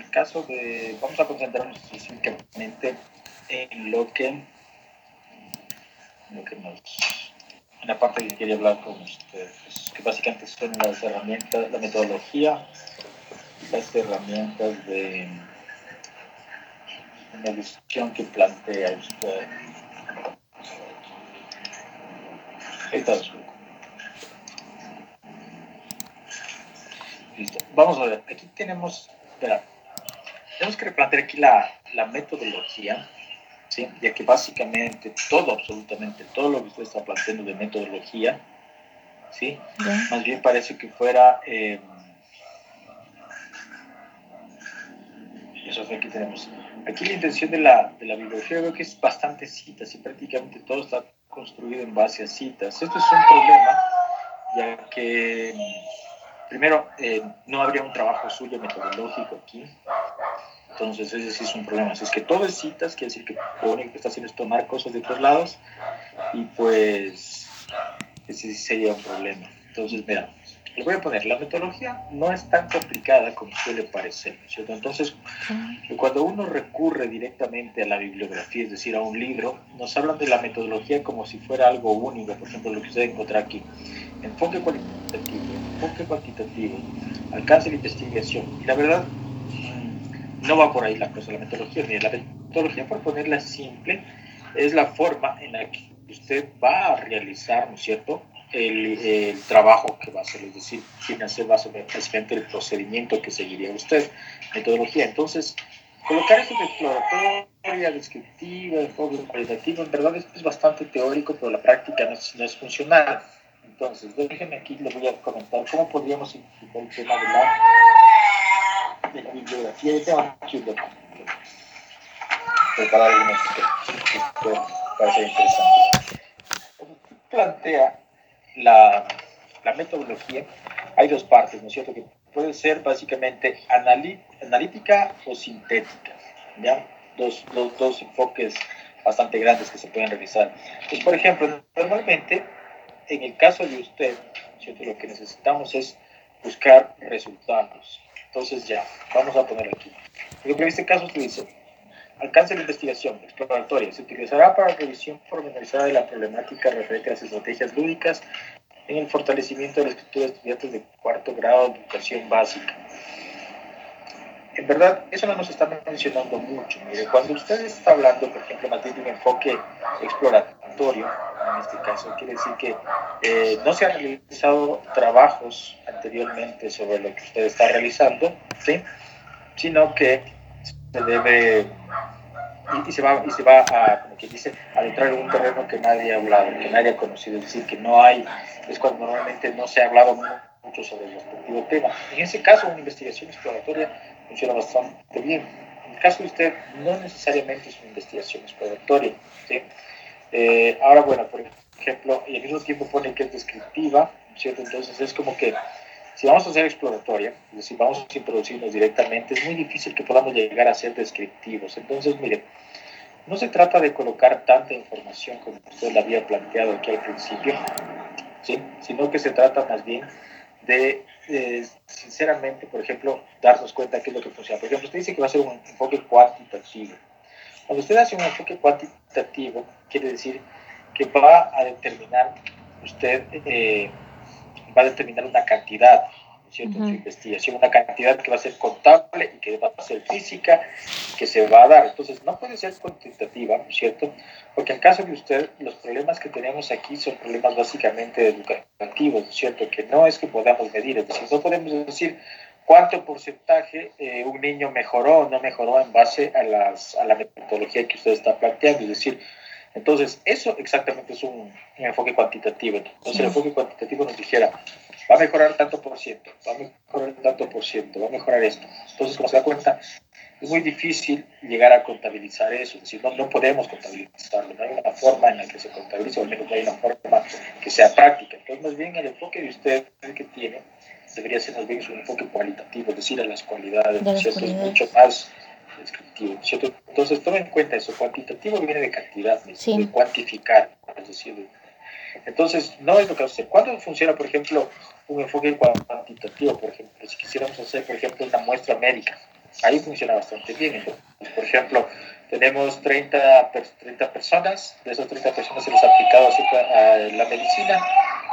el caso de, vamos a concentrarnos específicamente en lo que, en lo que nos, en la parte que quería hablar con ustedes, que básicamente son las herramientas, la metodología, las herramientas de visión que plantea usted. Listo. Vamos a ver. Aquí tenemos, espera, tenemos que replantear aquí la, la metodología, ¿sí? ya que básicamente todo, absolutamente todo lo que usted está planteando de metodología, ¿sí? más bien parece que fuera... Eh, eso es aquí tenemos. Aquí la intención de la, de la bibliografía veo que es bastante citas y prácticamente todo está construido en base a citas. Esto es un problema, ya que primero, eh, no habría un trabajo suyo metodológico aquí. Entonces, ese sí es un problema. Si es que todo es citas, quiere decir que lo único que está haciendo es tomar cosas de otros lados y pues ese sí sería un problema. Entonces, mira, le voy a poner, la metodología no es tan complicada como suele parecer, ¿cierto? Entonces, cuando uno recurre directamente a la bibliografía, es decir, a un libro, nos hablan de la metodología como si fuera algo único, por ejemplo, lo que usted encuentra aquí. Enfoque cualitativo, enfoque cuantitativo, alcance de investigación. Y la verdad, no va por ahí la metodología. Mire, la metodología, por ponerla simple, es la forma en la que usted va a realizar, ¿no es cierto?, el, trabajo que va a hacer, es decir, quién hacer básicamente el procedimiento que seguiría usted, metodología. Entonces, colocar eso de exploratoria, descriptiva, enfoque cualitativo, en verdad es, bastante teórico, pero la práctica no es, no es funcional. Entonces, déjenme aquí, les voy a comentar cómo podríamos simplificar el tema de la, de bibliografía. Que, que parece interesante. Plantea la, la, metodología, hay dos partes, ¿no es cierto? Que puede ser básicamente analítica o sintética, ¿ya? Dos, dos, dos enfoques bastante grandes que se pueden realizar. Pues, por ejemplo, normalmente, en el caso de usted, ¿cierto? lo que necesitamos es buscar resultados. Entonces, ya, vamos a poner aquí. en este caso usted dice, alcance de investigación exploratoria. Se utilizará para revisión pormenorizada de la problemática referente a las estrategias lúdicas en el fortalecimiento de la escritura de estudiantes de cuarto grado de educación básica. En verdad, eso no nos está mencionando mucho. Mire, cuando usted está hablando, por ejemplo, de un enfoque exploratorio, en este caso, quiere decir que eh, no se han realizado trabajos anteriormente sobre lo que usted está realizando, ¿sí? sino que se debe y, se va, y se va a, como que dice, a entrar en un terreno que nadie ha hablado, que nadie ha conocido, es decir, que no hay, es cuando normalmente no se ha hablado mucho sobre el respectivo tema. En ese caso, una investigación exploratoria funciona bastante bien. En el caso de usted, no necesariamente es una investigación exploratoria. ¿sí? Eh, ahora, bueno, por ejemplo, y al mismo tiempo pone que es descriptiva, ¿cierto? Entonces es como que si vamos a hacer exploratoria, es decir, vamos a introducirnos directamente, es muy difícil que podamos llegar a ser descriptivos. Entonces, mire, no se trata de colocar tanta información como usted la había planteado aquí al principio, ¿sí? sino que se trata más bien de, eh, sinceramente, por ejemplo, darnos cuenta qué es lo que funciona. Por ejemplo, usted dice que va a ser un enfoque cuantitativo. Cuando usted hace un enfoque cuantitativo, quiere decir que va a determinar usted... Eh, va a determinar una cantidad, ¿cierto? En su investigación, una cantidad que va a ser contable y que va a ser física, que se va a dar. Entonces, no puede ser cuantitativa, ¿no es cierto? Porque en caso de usted, los problemas que tenemos aquí son problemas básicamente educativos, ¿no es cierto? Que no es que podamos medir, es decir, no podemos decir cuánto porcentaje eh, un niño mejoró o no mejoró en base a, las, a la metodología que usted está planteando, es decir, entonces, eso exactamente es un, enfoque cuantitativo. Entonces, el enfoque cuantitativo nos dijera, va a mejorar tanto por ciento, va a mejorar tanto por ciento, va a mejorar esto. Entonces, como se da cuenta, es muy difícil llegar a contabilizar eso, es decir, no, no podemos contabilizarlo, no hay una forma en la que se contabilice, o al menos no hay una forma que sea práctica. Entonces, más bien el enfoque de usted que tiene debería ser más bien un enfoque cualitativo, es decir, a las cualidades, ¿cierto? Es mucho más descriptivo, ¿cierto? Entonces, toma en cuenta eso, cuantitativo viene de cantidad, de cuantificar, es decir, entonces, no es lo que hacer. ¿Cuándo funciona, por ejemplo, un enfoque cuantitativo? Por ejemplo, si quisiéramos hacer, por ejemplo, una muestra médica, ahí funciona bastante bien. por ejemplo, tenemos 30, 30 personas, de esas 30 personas se les ha aplicado a la medicina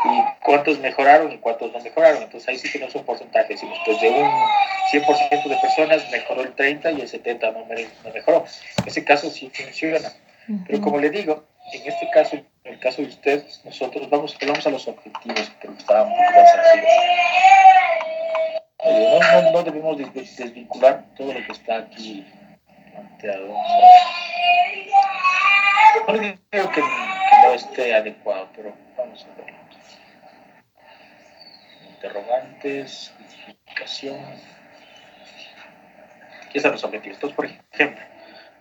y cuántos mejoraron y cuántos no mejoraron. Entonces ahí sí tenemos un porcentaje. Decimos, pues de un 100% de personas mejoró el 30 y el 70 no, no mejoró. En ese caso sí funciona. Pero como le digo, en este caso, en el caso de usted, nosotros vamos, vamos a los objetivos que estaban un poco más no, no, no, debemos desvincular todo lo que está aquí planteado. No digo que, no esté adecuado, pero vamos a verlo. Interrogantes, justificación. Aquí están los objetivos. Entonces, por ejemplo,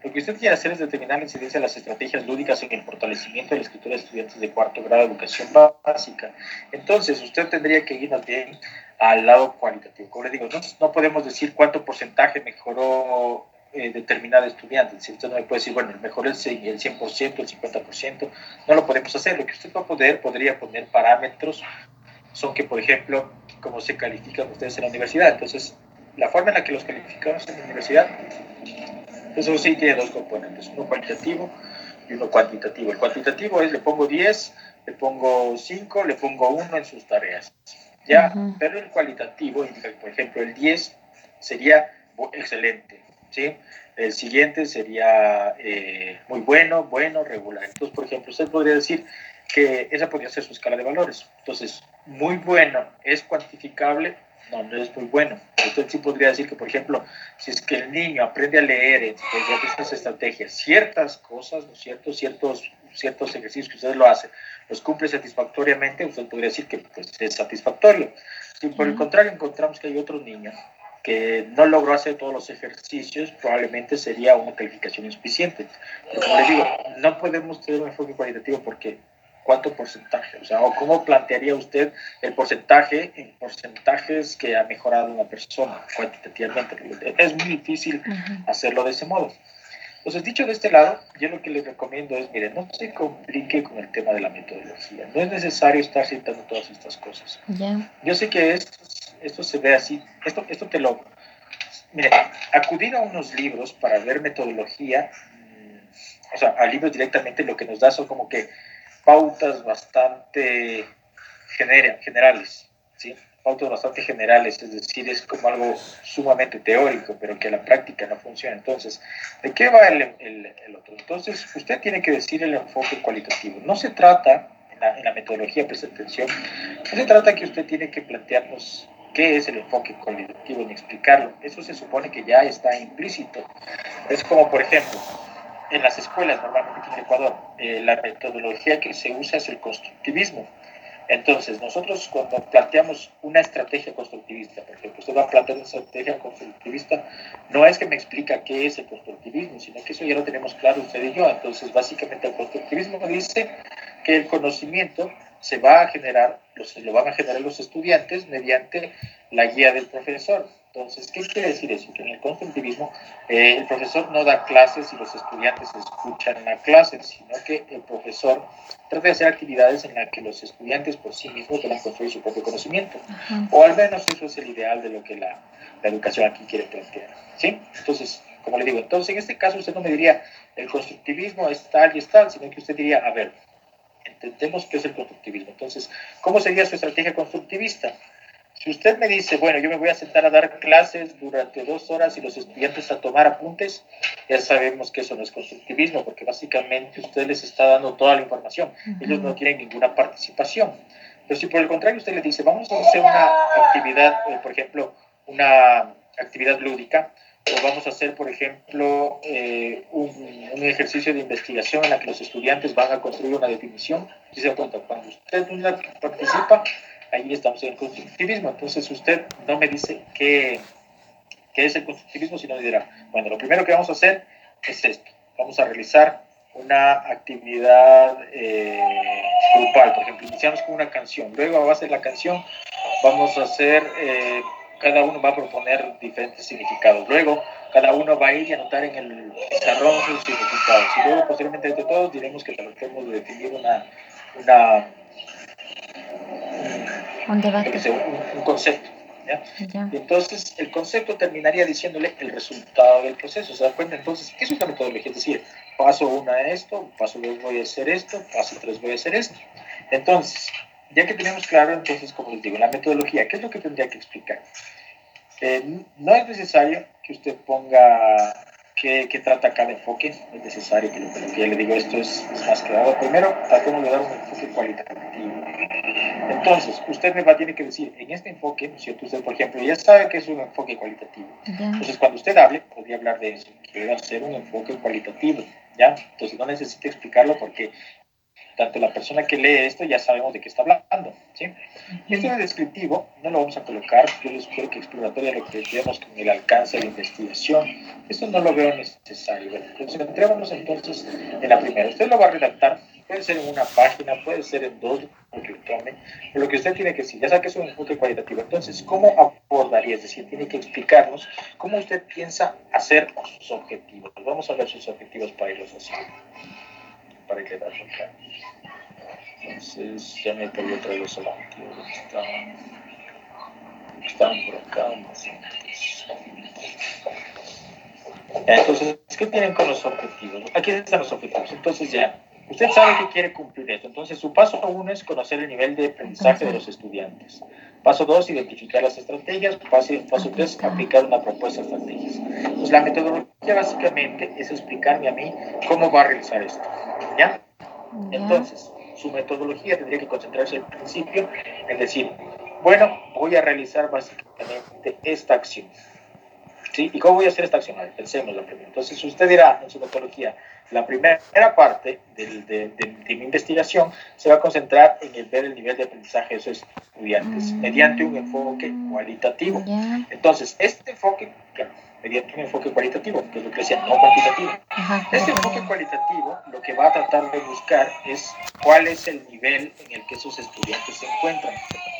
lo que usted quiere hacer es determinar la incidencia de las estrategias lúdicas en el fortalecimiento de la escritura de estudiantes de cuarto grado de educación básica. Entonces, usted tendría que ir bien al lado cualitativo. Como le digo, no, no podemos decir cuánto porcentaje mejoró eh, determinado estudiante. Si usted no me puede decir, bueno, mejoró el, el 100%, el 50%, no lo podemos hacer. Lo que usted va a poder, podría poner parámetros, son que, por ejemplo, cómo se califican ustedes en la universidad. Entonces, la forma en la que los calificamos en la universidad, eso sí tiene dos componentes, uno cualitativo y uno cuantitativo. El cuantitativo es, le pongo 10, le pongo 5, le pongo 1 en sus tareas. ¿ya? Pero el cualitativo por ejemplo, el 10 sería excelente, ¿sí? El siguiente sería eh, muy bueno, bueno, regular. Entonces, por ejemplo, usted podría decir que esa podría ser su escala de valores. Entonces, muy bueno es cuantificable, no, no es muy bueno. Usted sí podría decir que, por ejemplo, si es que el niño aprende a leer en estas estrategias, ciertas cosas, ¿no es cierto? Ciertos, ciertos ejercicios que usted lo hace, los cumple satisfactoriamente, usted podría decir que pues, es satisfactorio. Si por el contrario encontramos que hay otro niño que no logró hacer todos los ejercicios, probablemente sería una calificación insuficiente. Pero como les digo, no podemos tener un enfoque cualitativo porque ¿cuánto porcentaje? O sea, ¿o ¿cómo plantearía usted el porcentaje en porcentajes que ha mejorado una persona cuantitativamente? Es muy difícil hacerlo de ese modo. Entonces, dicho de este lado, yo lo que les recomiendo es, miren, no se complique con el tema de la metodología. No es necesario estar citando todas estas cosas. Yo sé que esto, esto se ve así, esto, esto te lo... Miren, acudir a unos libros para ver metodología, mm, o sea, a libros directamente lo que nos da son como que pautas bastante generales, ¿sí? pautas bastante generales, es decir, es como algo sumamente teórico, pero que a la práctica no funciona. Entonces, ¿de qué va el, el, otro? Entonces, usted tiene que decir el enfoque cualitativo. No se trata, en la, en la metodología, presta atención, no se trata que usted tiene que plantearnos qué es el enfoque cualitativo ni explicarlo. Eso se supone que ya está implícito. Es como, por ejemplo, en las escuelas, normalmente en Ecuador, eh, la metodología que se usa es el constructivismo. Entonces, nosotros cuando planteamos una estrategia constructivista, por ejemplo, usted va a plantear una estrategia constructivista, no es que me explica qué es el constructivismo, sino que eso ya lo tenemos claro usted y yo. Entonces, básicamente el constructivismo dice que el conocimiento se va a generar, lo van a generar los estudiantes mediante la guía del profesor. Entonces, ¿qué quiere decir eso? Que en el constructivismo eh, el profesor no da clases y los estudiantes escuchan la clase, sino que el profesor trata de hacer actividades en las que los estudiantes por sí mismos puedan construir su propio conocimiento. O al menos eso es el ideal de lo que la, la educación aquí quiere plantear. ¿sí? Entonces, como le digo, entonces en este caso usted no me diría el constructivismo es tal y es tal, sino que usted diría, a ver, entendemos qué es el constructivismo. Entonces, ¿cómo sería su estrategia constructivista? Si usted me dice, bueno, yo me voy a sentar a dar clases durante dos horas y los estudiantes a tomar apuntes, ya sabemos que eso no es constructivismo, porque básicamente usted les está dando toda la información. Ellos no tienen ninguna participación. Pero si por el contrario usted les dice, vamos a hacer una actividad, eh, por ejemplo, una actividad lúdica, o vamos a hacer, por ejemplo, eh, un, ejercicio de investigación en la que los estudiantes van a construir una definición, si se cuenta, cuando usted participa, ahí estamos en el constructivismo. Entonces usted no me dice qué, qué es el constructivismo, sino dirá, bueno, lo primero que vamos a hacer es esto. Vamos a realizar una actividad eh, grupal. Por ejemplo, iniciamos con una canción. Luego, a base de la canción, vamos a hacer, eh, cada uno va a proponer diferentes significados. Luego, cada uno va a ir y anotar en el pizarrón sus significados. Y luego, posteriormente, entre todos, diremos que tratemos de definir una, una un debate. Un, un, concepto. Entonces, el concepto terminaría diciéndole el resultado del proceso. ¿Se da cuenta? Entonces, eso es la metodología. Es decir, paso uno a esto, paso dos voy a hacer esto, paso tres voy a hacer esto. Entonces, ya que tenemos claro, entonces, como les digo, la metodología, ¿qué es lo que tendría que explicar? Eh, no es necesario que usted ponga qué, trata cada enfoque, es necesario que lo que ya le digo esto es, más claro. Primero, tratemos de dar un enfoque cualitativo. Entonces, usted me va a tener que decir, en este enfoque, ¿no cierto? Usted, por ejemplo, ya sabe que es un enfoque cualitativo. Entonces, cuando usted hable, podría hablar de eso, que a ser un enfoque cualitativo, ¿ya? Entonces, no necesita explicarlo porque tanto la persona que lee esto ya sabemos de qué está hablando. ¿sí? Y este descriptivo no lo vamos a colocar, yo les sugiero que exploratoria lo que tenemos con el alcance de la investigación. Esto no lo veo necesario. Bueno, concentrémonos entonces en la primera. Usted lo va a redactar, puede ser en una página, puede ser en dos, lo tome, pero lo que usted tiene que decir, ya sabe que es un enfoque cualitativo. Entonces, ¿cómo abordaría? Es decir, tiene que explicarnos cómo usted piensa hacer sus objetivos. Vamos a ver sus objetivos para irlos haciendo para quedar acá. Entonces ya me perdí otra vez los objetivos. Estaban, Entonces, ¿qué tienen con los objetivos? Aquí están los objetivos. Entonces ya, usted sabe que quiere cumplir esto. Entonces, su paso uno es conocer el nivel de aprendizaje de los estudiantes. Paso dos, identificar las estrategias. Paso, paso tres, aplicar una propuesta de estrategias. Entonces, la metodología básicamente es explicarme a mí cómo va a realizar esto. ¿Ya? Entonces, su metodología tendría que concentrarse al principio en decir, bueno, voy a realizar básicamente esta acción. ¿Sí? ¿Y cómo voy a hacer esta acción? Pensemos la primera. Entonces, usted dirá en su metodología, la primera parte de, mi investigación se va a concentrar en el ver el nivel de aprendizaje de esos estudiantes mm. mediante un enfoque cualitativo. Entonces, este enfoque, claro, mediante un enfoque cualitativo, que es lo que decía, no cuantitativo. este enfoque cualitativo lo que va a tratar de buscar es cuál es el nivel en el que esos estudiantes se encuentran,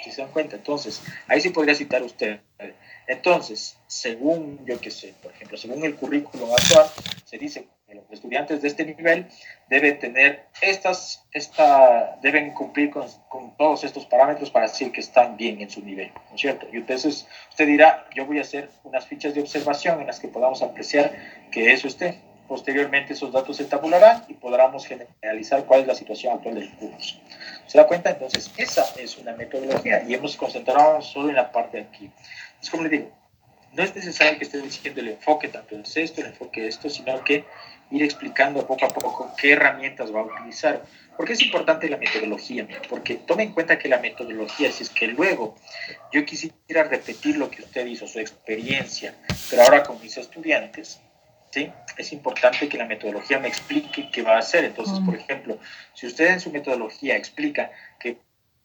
si se dan cuenta. Entonces, ahí sí podría citar usted. Entonces, según, yo qué sé, por ejemplo, según el currículum actual, se dice los estudiantes de este nivel deben tener estas, esta, deben cumplir con, con, todos estos parámetros para decir que están bien en su nivel, ¿no es cierto? Y entonces usted dirá, yo voy a hacer unas fichas de observación en las que podamos apreciar que eso esté. Posteriormente esos datos se tabularán y podremos generalizar cuál es la situación actual del curso. ¿Se da cuenta? Entonces, esa es una metodología y hemos concentrado solo en la parte de aquí. Es como le digo, no es necesario que esté diciendo el enfoque, tanto en esto, el enfoque de esto, sino que ir explicando poco a poco qué herramientas va a utilizar. ¿Por qué es importante la metodología? Porque tome en cuenta que la metodología, si es que luego yo quisiera repetir lo que usted hizo, su experiencia, pero ahora con mis estudiantes, ¿sí? es importante que la metodología me explique qué va a hacer. Entonces, por ejemplo, si usted en su metodología explica que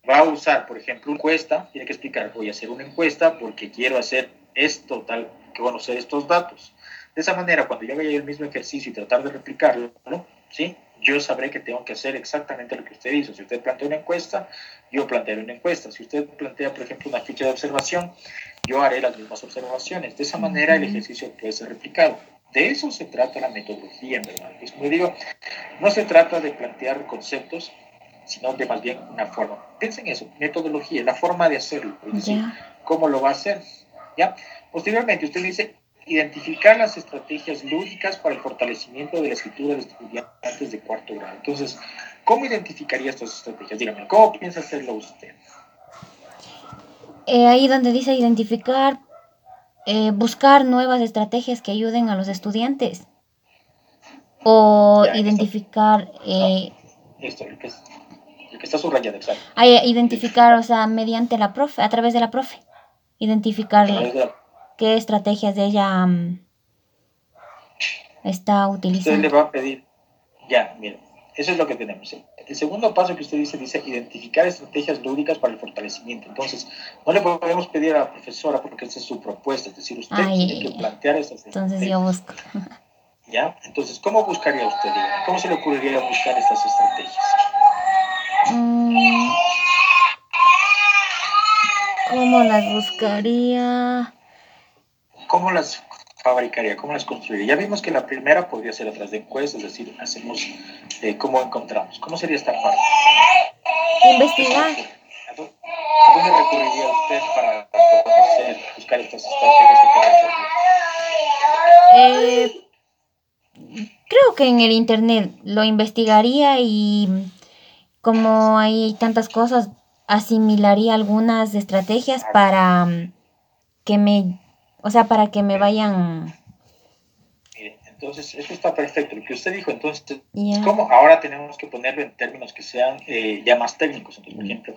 va a usar, por ejemplo, una encuesta, tiene que explicar, voy a hacer una encuesta porque quiero hacer esto, tal, que conocer estos datos. De esa manera, cuando yo haga el mismo ejercicio y tratar de replicarlo, ¿sí? yo sabré que tengo que hacer exactamente lo que usted hizo. Si usted plantea una encuesta, yo plantearé una encuesta. Si usted plantea, por ejemplo, una ficha de observación, yo haré las mismas observaciones. De esa manera, el ejercicio puede ser replicado. De eso se trata la metodología, en verdad. Es como digo, no se trata de plantear conceptos, sino de más bien una forma. Piensen en eso, metodología, la forma de hacerlo, es decir, cómo lo va a hacer. ¿ya? Posteriormente, usted dice, identificar las estrategias lúdicas para el fortalecimiento de la escritura de estudiantes de cuarto grado. Entonces, ¿cómo identificaría estas estrategias? Dígame, ¿cómo piensa hacerlo usted? Eh, ahí donde dice identificar, eh, buscar nuevas estrategias que ayuden a los estudiantes. O identificar... Eh, esto, el que, está subrayado, exacto. identificar, o sea, mediante la profe, a través de la profe. Identificar qué estrategias de ella está utilizando. Usted le va a pedir, ya, mire, eso es lo que tenemos. El segundo paso que usted dice, dice identificar estrategias lúdicas para el fortalecimiento. Entonces, no le podemos pedir a la profesora porque esa es su propuesta, es decir, usted tiene que plantear esas estrategias. Entonces yo busco. ¿Ya? Entonces, ¿cómo buscaría usted? ¿Cómo se le ocurriría buscar estas estrategias? Mm, ¿Cómo las buscaría? ¿Cómo las fabricaría? ¿Cómo las construiría? Ya vimos que la primera podría ser a través de encuestas, es decir, hacemos eh, cómo encontramos. ¿Cómo sería esta parte? Investigar. ¿A dónde recurriría usted para conocer buscar estas estrategias eh, creo que en el internet lo investigaría y como hay tantas cosas, asimilaría algunas estrategias para mm, que me, o sea, para que me vayan entonces, eso está perfecto. Lo que usted dijo, entonces, ¿cómo ahora tenemos que ponerlo en términos que sean eh, ya más técnicos? Entonces, por ejemplo,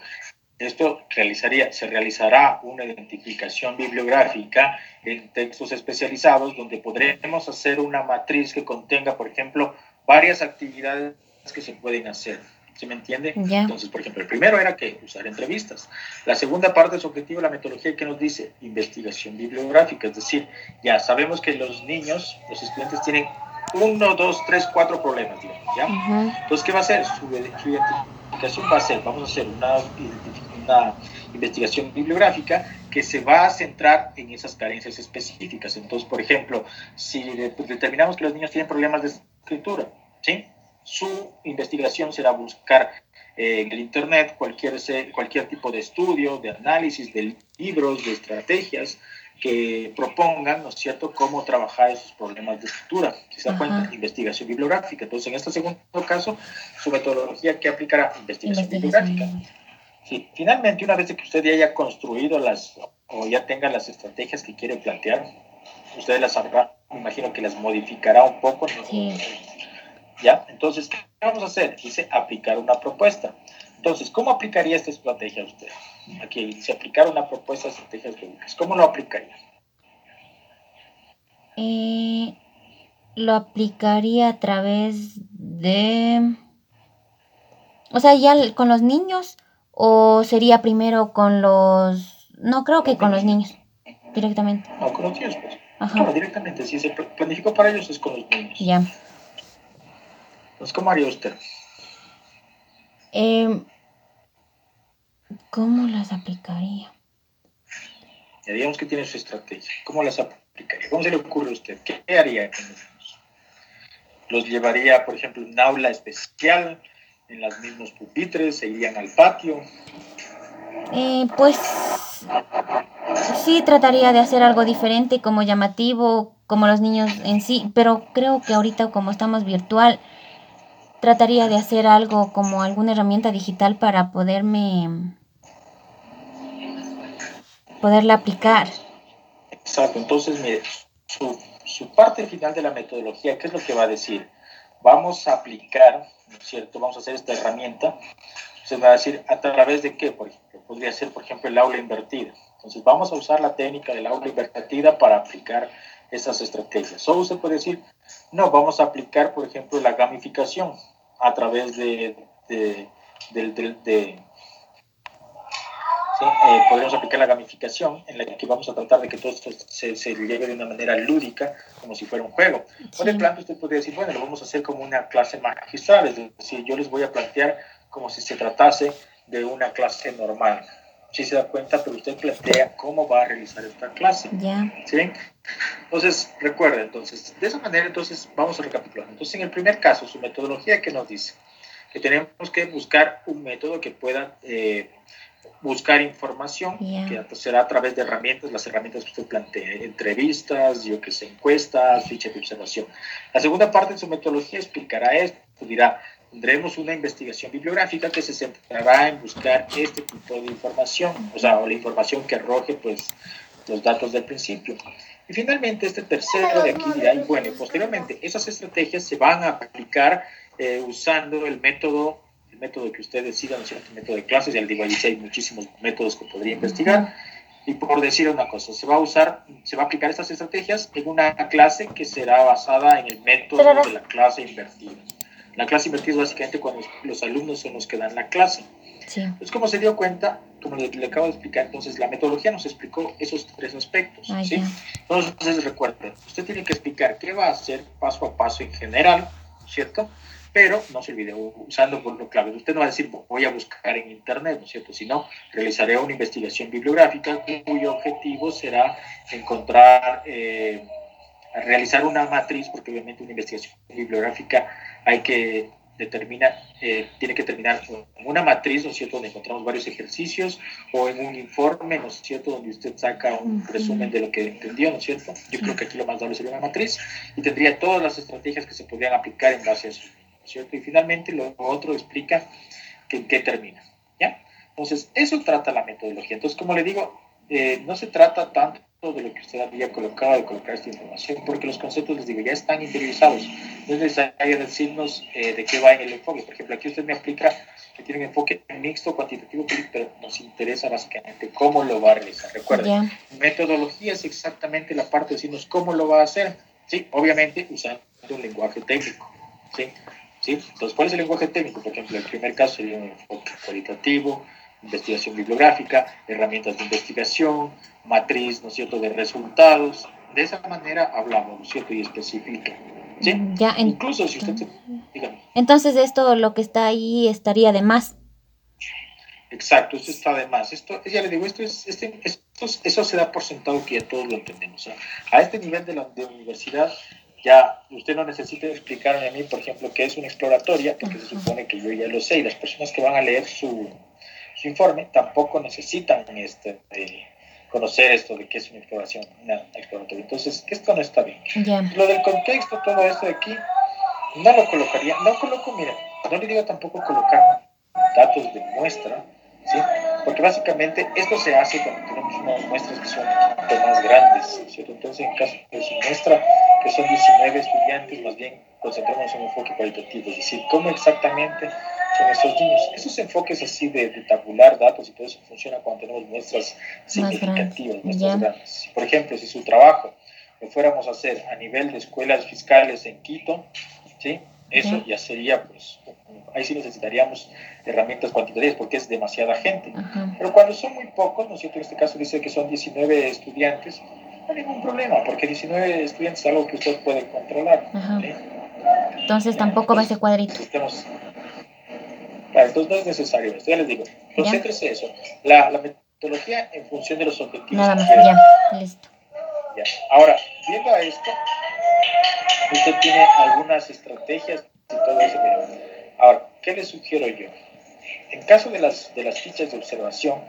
esto realizaría, se realizará una identificación bibliográfica en textos especializados donde podremos hacer una matriz que contenga, por ejemplo, varias actividades que se pueden hacer. ¿Se me entiende? Entonces, por ejemplo, el primero era que usar entrevistas. La segunda parte de su objetivo, la metodología que nos dice investigación bibliográfica, es decir, ya sabemos que los niños, los estudiantes tienen uno, dos, tres, cuatro problemas, digamos, ¿ya? Entonces, ¿qué va a hacer? Su, identificación va a ser, vamos a hacer una, una investigación bibliográfica que se va a centrar en esas carencias específicas. Entonces, por ejemplo, si determinamos que los niños tienen problemas de escritura, ¿sí? Su investigación será buscar eh, en el Internet cualquier, cualquier tipo de estudio, de análisis, de libros, de estrategias que propongan, ¿no es cierto?, cómo trabajar esos problemas de escritura. Si se da cuenta, investigación bibliográfica. Entonces, en este segundo caso, su metodología que aplicará investigación, bibliográfica. Sí, finalmente, una vez que usted ya haya construido las o ya tenga las estrategias que quiere plantear, usted las habrá, me imagino que las modificará un poco. Sí ¿Ya? Entonces, ¿qué vamos a hacer? Dice aplicar una propuesta. Entonces, ¿cómo aplicaría esta estrategia usted? Aquí dice aplicar una propuesta de estrategias lógicas. ¿Cómo lo aplicaría? Eh, lo aplicaría a través de... O sea, ya con los niños o sería primero con los... No, creo que con los niños, directamente. No, con los niños, pues. Ajá. directamente. Si se planificó para ellos es con los niños. Ya. ¿Cómo haría usted? Em, ¿Cómo las aplicaría? Ya digamos que tiene su estrategia. ¿Cómo las aplicaría? ¿Cómo se le ocurre a usted? ¿Qué haría con los ¿Los llevaría, por ejemplo, en un aula especial, en los mismos pupitres, se irían al patio? Eh, pues sí, trataría de hacer algo diferente, como llamativo, como los niños en sí, pero creo que ahorita como estamos virtual, trataría de hacer algo como alguna herramienta digital para poderme poderla aplicar. Exacto, entonces mire, su, parte final de la metodología, ¿qué es lo que va a decir? Vamos a aplicar, ¿no es cierto? Vamos a hacer esta herramienta. Se va a decir, ¿a través de qué? Por ejemplo, podría ser, por ejemplo, el aula invertida. Entonces, vamos a usar la técnica del aula invertida para aplicar esas estrategias. O usted puede decir, no, vamos a aplicar, por ejemplo, la gamificación a través de, de, de, ¿sí? eh, podemos aplicar la gamificación en la que vamos a tratar de que todo esto se, se lleve de una manera lúdica, como si fuera un juego. O de usted podría decir, bueno, lo vamos a hacer como una clase magistral, es decir, yo les voy a plantear como si se tratase de una clase normal. Si se da cuenta, pero usted plantea cómo va a realizar esta clase. ¿sí? Entonces, recuerde, entonces, de esa manera, entonces, vamos a recapitular. Entonces, en el primer caso, su metodología, ¿qué nos dice? Que tenemos que buscar un método que pueda eh, buscar información, que será a través de herramientas, las herramientas que usted plantea, entrevistas, yo que sé, encuestas, fichas de observación. La segunda parte de su metodología explicará esto, dirá, tendremos una investigación bibliográfica que se centrará en buscar este tipo de información, o sea, o la información que arroje pues los datos del principio. Y finalmente este tercero de aquí dirá, y bueno, posteriormente esas estrategias se van a aplicar eh, usando el método, el método que usted decida, ¿no cierto? El método de clases, ya digo, hay muchísimos métodos que podría investigar. Y por decir una cosa, se va a usar, se va a aplicar estas estrategias en una clase que será basada en el método de la clase invertida. La clase invertida es básicamente cuando los alumnos son los que dan la clase. Sí. Entonces, como se dio cuenta, como le, acabo de explicar, entonces la metodología nos explicó esos tres aspectos. ¿sí? Entonces, recuerde, usted tiene que explicar qué va a hacer paso a paso en general, ¿cierto? Pero no se olvide, usando por lo clave. Usted no va a decir, voy a buscar en Internet, ¿no es cierto? Sino, realizaré una investigación bibliográfica cuyo objetivo será encontrar, eh, realizar una matriz, porque obviamente una investigación bibliográfica hay que determina, eh, tiene que terminar en una matriz, ¿no es cierto?, donde encontramos varios ejercicios, o en un informe, ¿no es cierto?, donde usted saca un resumen de lo que entendió, ¿no es cierto? Yo creo que aquí lo más dable sería una matriz, y tendría todas las estrategias que se podrían aplicar en base a eso, ¿no es cierto? Y finalmente lo otro explica que, en qué termina, ¿ya? Entonces, eso trata la metodología. Entonces, como le digo, eh, no se trata tanto de lo que usted había colocado, de colocar esta información, porque los conceptos, les digo, ya están interiorizados. No es necesario decirnos eh, de qué va en el enfoque. Por ejemplo, aquí usted me explica que tiene un enfoque mixto, cuantitativo, pero nos interesa básicamente cómo lo va a realizar. Recuerden, metodología es exactamente la parte de decirnos cómo lo va a hacer. Sí, obviamente usando un lenguaje técnico. ¿sí? ¿Sí? Entonces, ¿cuál es el lenguaje técnico? Por ejemplo, el primer caso sería un enfoque cualitativo, investigación bibliográfica, herramientas de investigación, matriz, ¿no es cierto?, de resultados. De esa manera hablamos, ¿no es cierto?, y específica. ¿Sí? Ya, Incluso si usted... Dígame. Entonces esto, lo que está ahí, estaría de más. Exacto, esto está de más. Esto, ya le digo, esto es, este, esto, eso se da por sentado que ya todos lo entendemos. A este nivel de la de universidad, ya usted no necesita explicarme a mí, por ejemplo, qué es una exploratoria, porque se supone que yo ya lo sé, y las personas que van a leer su, su informe tampoco necesitan este, conocer esto de qué es una exploración, una exploratoria. Entonces, esto no está bien. Lo del contexto, todo esto de aquí, no lo colocaría, no coloco, mira, no le digo tampoco colocar datos de muestra, ¿sí? Porque básicamente esto se hace cuando tenemos unas muestras que son más grandes, ¿cierto? Entonces, en caso de su muestra, que son 19 estudiantes, más bien concentramos en un enfoque cualitativo, es decir, cómo exactamente son esos niños. Esos enfoques así de, tabular datos y todo eso funciona cuando tenemos muestras significativas, muestras grandes. Por ejemplo, si su trabajo lo fuéramos a hacer a nivel de escuelas fiscales en Quito, ¿sí? Eso ya sería, pues, ahí sí necesitaríamos herramientas cuantitativas porque es demasiada gente. Pero cuando son muy pocos, ¿no es cierto? En este caso dice que son 19 estudiantes, no hay ningún problema, porque 19 estudiantes es algo que usted puede controlar. Entonces tampoco va ese cuadrito. Entonces no es necesario esto, ya les digo. Concéntrese eso. La, la, metodología en función de los objetivos. Nada más, ya, listo. Ya. Ahora, viendo a esto, usted tiene algunas estrategias y todo eso. Ahora, ¿qué le sugiero yo? En caso de las, de las fichas de observación,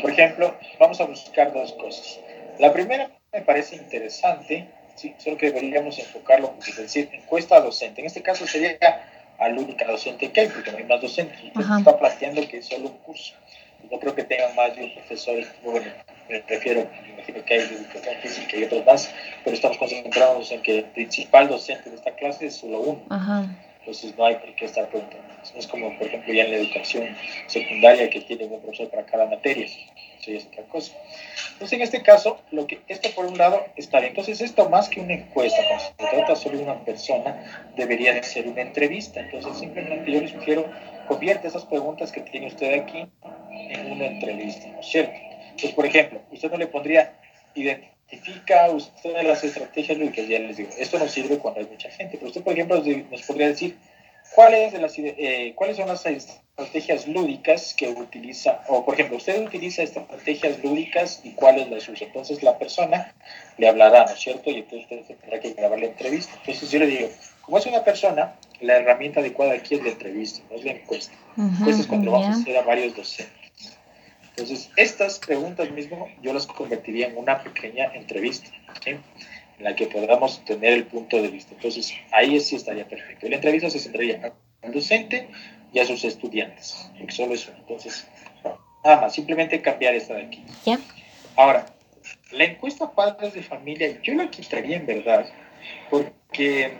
por ejemplo, vamos a buscar dos cosas. La primera me parece interesante, ¿sí? solo que deberíamos enfocarlo, es decir, encuesta docente. En este caso sería al única docente que hay, porque no hay más docentes. Usted está planteando que es solo un curso. No creo que tengan más de un profesor, bueno, me prefiero, me imagino que hay de educación física y otros más, pero estamos concentrados en que el principal docente de esta clase es solo uno. Entonces no hay por qué estar preguntando. No es como, por ejemplo, ya en la educación secundaria que tiene un profesor para cada materia. Eso ya es otra cosa. Entonces, en este caso, lo que, esto por un lado está bien. Entonces, esto más que una encuesta, cuando se trata solo de una persona, debería de ser una entrevista. Entonces, simplemente yo les sugiero, convierte esas preguntas que tiene usted aquí en una entrevista, ¿no es cierto? Entonces, por ejemplo, usted no le pondría, identifica usted las estrategias lúdicas, ya les digo, esto no sirve cuando hay mucha gente, pero usted, por ejemplo, nos podría decir, ¿cuáles, de las, eh, ¿cuáles son las estrategias lúdicas que utiliza, o por ejemplo, usted utiliza estrategias lúdicas y cuáles las usa? Entonces la persona le hablará, ¿no es cierto? Y entonces usted tendrá que grabar la entrevista. Entonces yo le digo, como es una persona, la herramienta adecuada aquí es la entrevista, no es la encuesta. Uh es cuando vamos a hacer a varios docentes. Entonces, estas preguntas mismo yo las convertiría en una pequeña entrevista, en la que podamos tener el punto de vista. Entonces, ahí sí estaría perfecto. La entrevista se centraría al docente y a sus estudiantes, porque solo eso. Entonces, nada más, simplemente cambiar esta de aquí. ¿Ya? Ahora, la encuesta padres de familia, yo la quitaría en verdad, porque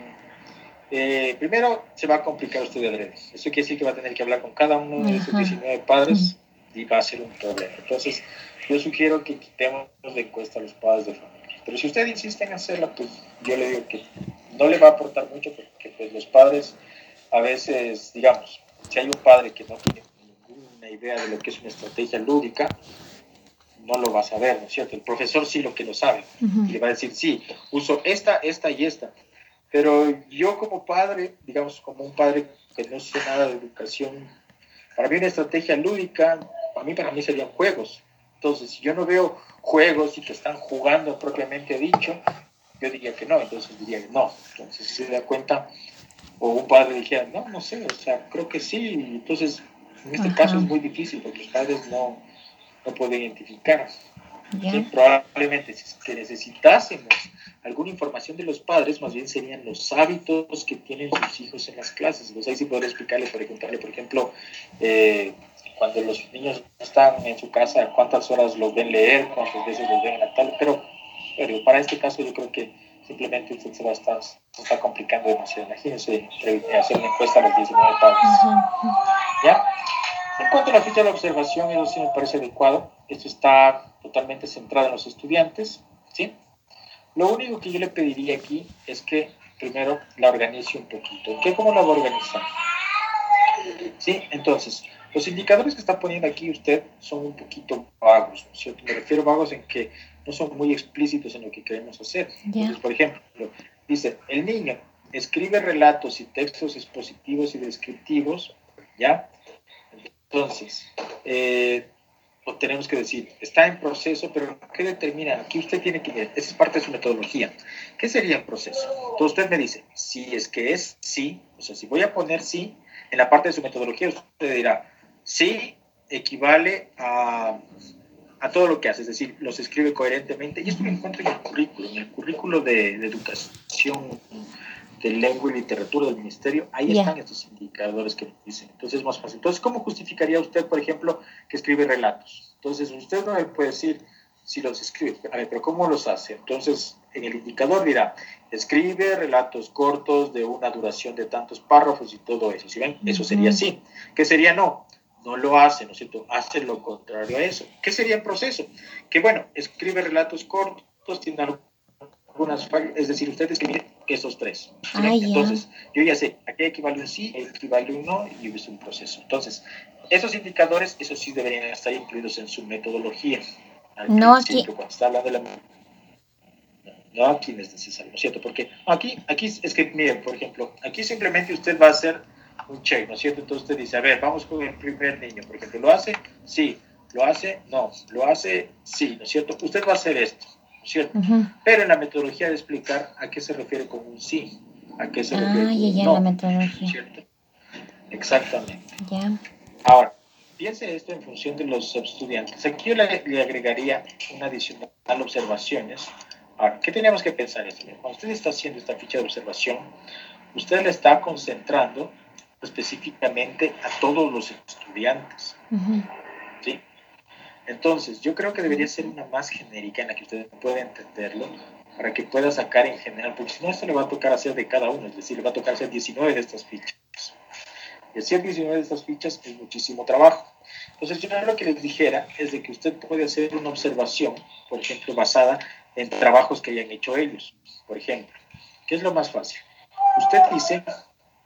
eh, primero se va a complicar usted de redes. Eso quiere decir que va a tener que hablar con cada uno de esos 19 padres y va a ser un problema. Entonces, yo sugiero que quitemos de encuesta a los padres de familia. Pero si usted insiste en hacerla, pues yo le digo que no le va a aportar mucho porque pues, los padres a veces, digamos, si hay un padre que no tiene ninguna idea de lo que es una estrategia lúdica, no lo va a saber, ¿no es cierto? El profesor sí lo que lo sabe. Y le va a decir, sí, uso esta, esta y esta. Pero yo como padre, digamos, como un padre que no sé nada de educación, para mí una estrategia lúdica a mí para mí serían juegos. Entonces, si yo no veo juegos y que están jugando propiamente dicho, yo diría que no, entonces diría que no. Entonces, si se da cuenta, o un padre dijera, no, no sé, o sea, creo que sí. Entonces, en este caso es muy difícil porque los padres no, no pueden identificar. probablemente si que necesitásemos alguna información de los padres, más bien serían los hábitos que tienen sus hijos en las clases. Entonces ahí sí podría explicarle, por ejemplo, por ejemplo eh, cuando los niños están en su casa, cuántas horas los ven leer, cuántas veces los ven en la tablet, pero, pero para este caso yo creo que simplemente usted se va a estar, se está complicando demasiado. Imagínense hacer una encuesta a los 19 padres. ¿Ya? En cuanto a la ficha de observación, eso sí me parece adecuado. Esto está totalmente centrado en los estudiantes. ¿sí? Lo único que yo le pediría aquí es que primero la organice un poquito. ¿Qué, ¿Cómo la va a organizar? ¿Sí? Entonces, los indicadores que está poniendo aquí usted son un poquito vagos, ¿cierto? Me refiero a vagos en que no son muy explícitos en lo que queremos hacer. Entonces, por ejemplo, dice, el niño escribe relatos y textos expositivos y descriptivos, ¿ya? Entonces, eh, tenemos que decir, está en proceso, pero ¿qué determina? Aquí usted tiene que ver, esa es parte de su metodología. ¿Qué sería el proceso? Entonces usted me dice, si es que es sí, o sea, si voy a poner sí, en la parte de su metodología usted dirá, sí equivale a, a todo lo que hace, es decir, los escribe coherentemente, y esto lo encuentro en el currículo, en el currículo de, de educación de lengua y literatura del ministerio, ahí están estos indicadores que dicen. Entonces es más fácil. Entonces, ¿cómo justificaría usted, por ejemplo, que escribe relatos? Entonces, usted no me puede decir si los escribe, a ver, pero ¿cómo los hace? Entonces, en el indicador dirá, escribe relatos cortos de una duración de tantos párrafos y todo eso. ¿Sí ven? Eso sería sí. ¿Qué sería no? No lo hace, ¿no es cierto? Hace lo contrario a eso. ¿Qué sería el proceso? Que bueno, escribe relatos cortos, tiene algunas fallas, es decir, usted escribe esos tres. Entonces, yo ya sé, aquí equivale un sí, equivale un no y es un proceso. Entonces, esos indicadores, esos sí deberían estar incluidos en su metodología. no aquí. Cuando está hablando de la no aquí no es necesario, ¿no es cierto? Porque aquí, aquí es que, miren, por ejemplo, aquí simplemente usted va a hacer un check, ¿no es cierto? Entonces usted dice, a ver, vamos con el primer niño, por ejemplo, ¿lo hace? Sí. ¿Lo hace? No. ¿Lo hace? Sí, ¿no es cierto? Usted va a hacer esto. ¿cierto? Pero en la metodología de explicar a qué se refiere con un sí, a qué se refiere con un no, la metodología. ¿cierto? Exactamente. Ya. Ahora, piense esto en función de los estudiantes. Aquí yo le, agregaría una adicional observaciones. Ahora, ¿qué tenemos que pensar esto? Cuando usted está haciendo esta ficha de observación, usted le está concentrando específicamente a todos los estudiantes. ¿sí? Entonces, yo creo que debería ser una más genérica en la que usted pueda entenderlo para que pueda sacar en general, porque si no, esto le va a tocar hacer de cada uno, es decir, le va a tocar hacer 19 de estas fichas. Y hacer 19 de estas fichas es muchísimo trabajo. Entonces, yo lo que les dijera es de que usted puede hacer una observación, por ejemplo, basada en trabajos que hayan hecho ellos. Por ejemplo, ¿qué es lo más fácil? Usted dice,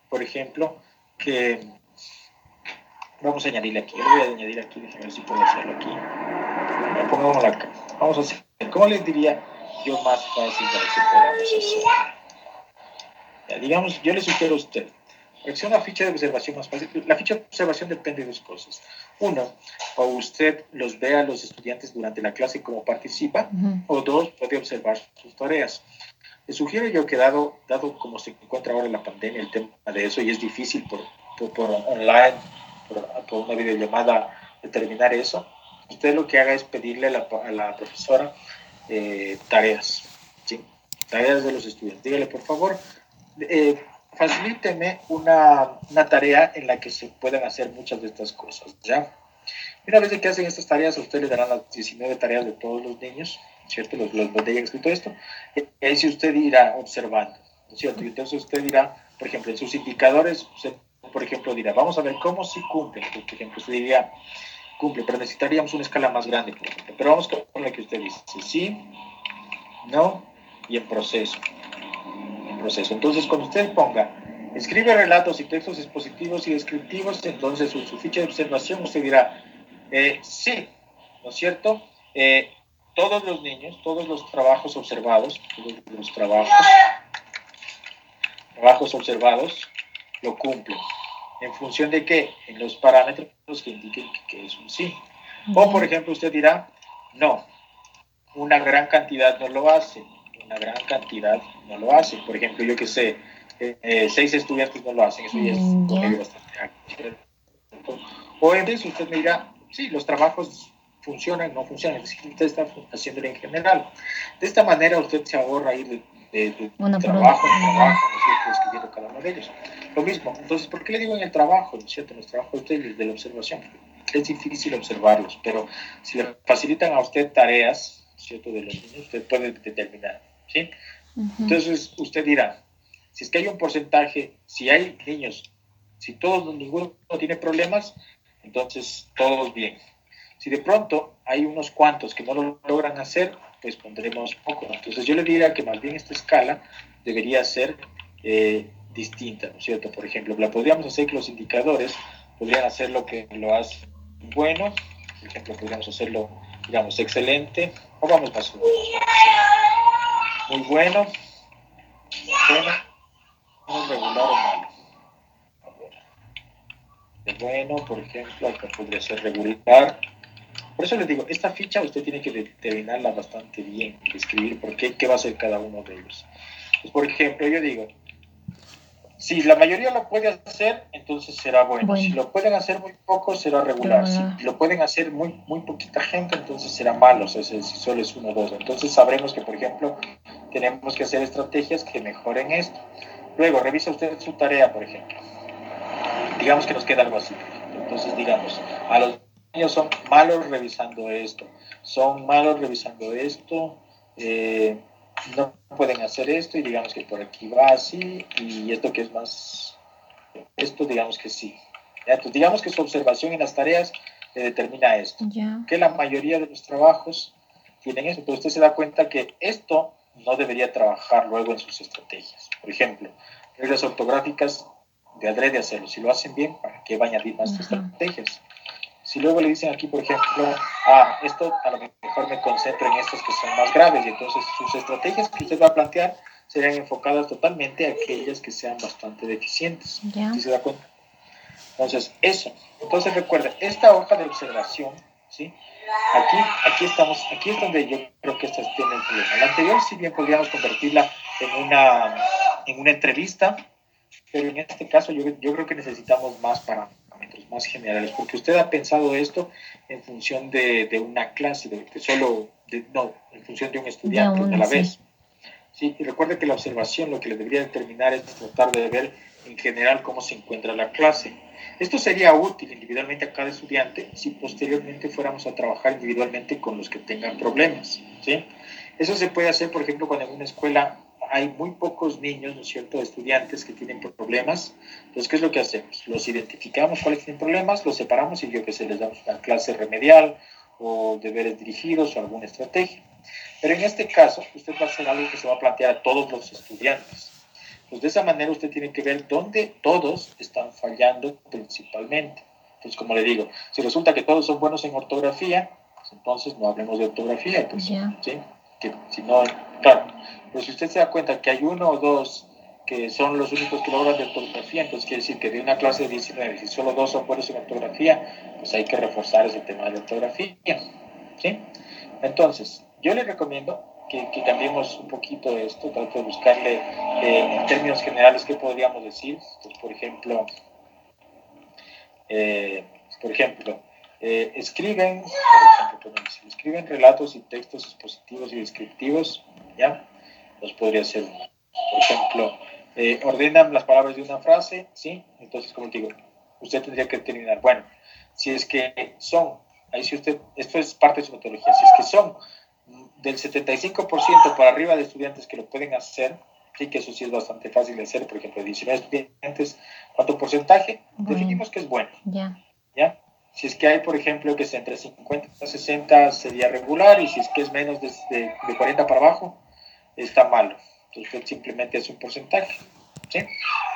por ejemplo, que Vamos a añadirle aquí. Yo voy a añadir aquí. Déjenme ver si puedo hacerlo aquí. Pongamos acá. Vamos a hacer. ¿Cómo les diría yo más fácil para que podamos hacer? digamos, yo le sugiero a usted. Para una ficha de observación más fácil, la ficha de observación depende de dos cosas. Uno, o usted los ve a los estudiantes durante la clase cómo participa, o dos, puede observar sus tareas. Le sugiero yo que dado, dado como se encuentra ahora la pandemia, el tema de eso, y es difícil por, por, por online, por, una videollamada determinar eso, usted lo que haga es pedirle a la, profesora eh, tareas, ¿sí? tareas de los estudiantes. Dígale, por favor, eh, facilíteme una, una, tarea en la que se puedan hacer muchas de estas cosas, ¿ya? Una vez que hacen estas tareas, a usted le darán las 19 tareas de todos los niños, ¿cierto? Los, los donde hayan escrito esto, y ahí si usted irá observando, ¿cierto? Y entonces usted dirá, por ejemplo, en sus indicadores, usted por ejemplo, dirá, vamos a ver cómo sí cumple. Por ejemplo, usted diría, cumple, pero necesitaríamos una escala más grande, por ejemplo. Pero vamos con la que usted dice, sí, no y en proceso. En proceso. Entonces, cuando usted ponga, escribe relatos y textos expositivos y descriptivos, entonces en su ficha de observación usted dirá, eh, sí, ¿no es cierto? Eh, todos los niños, todos los trabajos observados, todos los trabajos, trabajos observados, lo cumplen. ¿En función de qué? En los parámetros que indiquen que es un sí. O, por ejemplo, usted dirá, no, una gran cantidad no lo hace, una gran cantidad no lo hace. Por ejemplo, yo que sé, eh, seis estudiantes no lo hacen, eso ya es mm, bastante O en vez usted me dirá, sí, los trabajos funcionan, no funcionan, es que usted está haciéndolo en general. De esta manera usted se ahorra ir de, de, trabajo en trabajo, ¿no es escribiendo cada uno de ellos. Lo mismo, entonces, ¿por qué le digo en el trabajo, ¿no es cierto? En los trabajos de, de la observación. Es difícil observarlos, pero si le facilitan a usted tareas, ¿cierto? De los niños, usted puede determinar, ¿sí? Entonces, usted dirá, si es que hay un porcentaje, si hay niños, si todos, ninguno tiene problemas, entonces todos bien. Si de pronto hay unos cuantos que no lo logran hacer, pues pondremos poco. Entonces yo le diría que más bien esta escala debería ser eh, distinta, ¿no es cierto? Por ejemplo, la podríamos hacer que los indicadores podrían hacer lo que lo hace bueno, por ejemplo, podríamos hacerlo, digamos, excelente, o vamos más o Muy bueno, bueno, regular o malo. Bueno, por ejemplo, acá podría ser regular. Por eso les digo, esta ficha usted tiene que determinarla bastante bien, escribir por qué, qué va a ser cada uno de ellos. Pues, por ejemplo, yo digo, si la mayoría lo puede hacer, entonces será bueno. Si lo pueden hacer muy poco, será regular. Si lo pueden hacer muy, muy poquita gente, entonces será malo. O sea, si solo es uno o dos. Entonces sabremos que, por ejemplo, tenemos que hacer estrategias que mejoren esto. Luego, revisa usted su tarea, por ejemplo. Digamos que nos queda algo así. Entonces, digamos, a los niños son malos revisando esto. Son malos revisando esto. Eh, no pueden hacer esto y digamos que por aquí va así y esto que es más, esto digamos que sí. Entonces, digamos que su observación en las tareas determina esto, que la mayoría de los trabajos tienen eso, pero usted se da cuenta que esto no debería trabajar luego en sus estrategias. Por ejemplo, reglas ortográficas de adrede hacerlo. Si lo hacen bien, ¿para qué va a añadir más estrategias? Si luego le dicen aquí, por ejemplo, ah, esto a lo mejor me concentro en estas que son más graves y entonces sus estrategias que usted va a plantear serían enfocadas totalmente a aquellas que sean bastante deficientes. ¿Sí se da cuenta? Entonces, eso. Entonces recuerda, esta hoja de observación, ¿sí? Aquí, aquí estamos, aquí es donde yo creo que esta tiene el problema. La anterior, si bien podríamos convertirla en una, en una entrevista, pero en este caso yo, yo creo que necesitamos más para más generales, porque usted ha pensado esto en función de, de una clase, de, solo, no, en función de un estudiante a la vez. Sí, y recuerde que la observación lo que le debería determinar es tratar de ver en general cómo se encuentra la clase. Esto sería útil individualmente a cada estudiante si posteriormente fuéramos a trabajar individualmente con los que tengan problemas. ¿sí? Eso se puede hacer, por ejemplo, cuando en una escuela hay muy pocos niños, ¿no es cierto?, estudiantes que tienen problemas. Entonces, ¿qué es lo que hacemos? Los identificamos cuáles tienen problemas, los separamos y yo que sé, les damos una clase remedial o deberes dirigidos o alguna estrategia. Pero en este caso, usted va a hacer algo que se va a plantear a todos los estudiantes. Pues de esa manera usted tiene que ver dónde todos están fallando principalmente. Entonces, como le digo, si resulta que todos son buenos en ortografía, pues entonces no hablemos de ortografía, pues, ¿sí? Que si no, claro, pero si usted se da cuenta que hay uno o dos que son los únicos que logran de ortografía, entonces quiere decir que de una clase de 19, si solo dos son en ortografía, pues hay que reforzar ese tema de ortografía. ¿sí? Entonces, yo le recomiendo que, que cambiemos un poquito esto, trato de buscarle eh, en términos generales qué podríamos decir. Pues, por ejemplo, eh, por ejemplo, eh, escriben, por ejemplo, escriben relatos y textos expositivos y descriptivos, ¿ya? Los podría ser, por ejemplo, eh, ordenan las palabras de una frase, ¿sí? Entonces, como digo, usted tendría que determinar, bueno, si es que son, ahí si usted, esto es parte de su metodología, si es que son del 75% para arriba de estudiantes que lo pueden hacer, sí, que eso sí es bastante fácil de hacer, por ejemplo, 19 estudiantes, ¿cuánto porcentaje? Definimos que es bueno. Ya. ¿Ya? Si es que hay, por ejemplo, que es entre 50 y 60 sería regular y si es que es menos de, de, 40 para abajo, está malo. Entonces usted simplemente hace un porcentaje. ¿sí?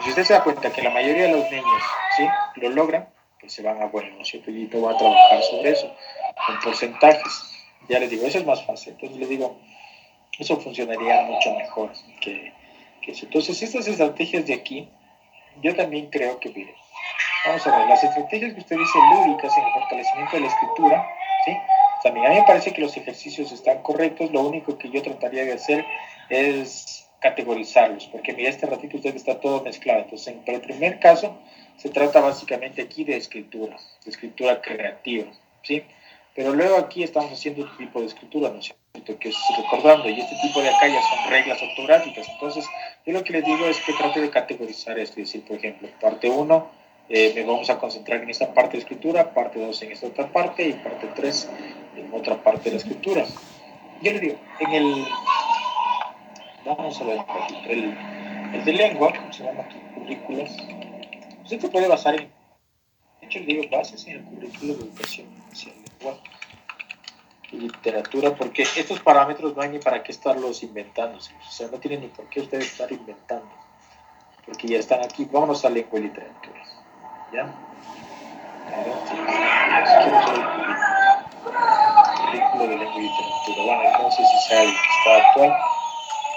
Si usted se da cuenta que la mayoría de los niños ¿sí? lo logran, pues se van a, bueno, ¿no es va a trabajar sobre eso, con porcentajes. Ya les digo, eso es más fácil. Entonces les digo, eso funcionaría mucho mejor que, que eso. Entonces estas estrategias de aquí, yo también creo que, miren, Vamos a ver, las estrategias que usted dice lúdicas en el fortalecimiento de la escritura, ¿sí? También a mí me parece que los ejercicios están correctos, lo único que yo trataría de hacer es categorizarlos, porque mira, este ratito usted está todo mezclado. Entonces, en el primer caso, se trata básicamente aquí de escritura, de escritura creativa, ¿sí? Pero luego aquí estamos haciendo otro tipo de escritura, ¿no es cierto? Que es recordando, y este tipo de acá ya son reglas ortográficas. Entonces, yo lo que les digo es que trate de categorizar esto, es decir, por ejemplo, parte 1, eh, me vamos a concentrar en esta parte de escritura, parte 2 en esta otra parte y parte 3 en otra parte de la escritura. Yo le digo, en el, vamos a ver, el, de lengua, ¿cómo se llama aquí? Currículos. Usted se puede basar en, de hecho, le digo, bases en el currículo de educación inicial y literatura, porque estos parámetros no hay ni para qué estarlos inventando, o sea, no tiene ni por qué usted estar inventando, porque ya están aquí. Vámonos a lengua y literatura, ¿ya? Currículo de lengua y literatura. Entonces si está actual.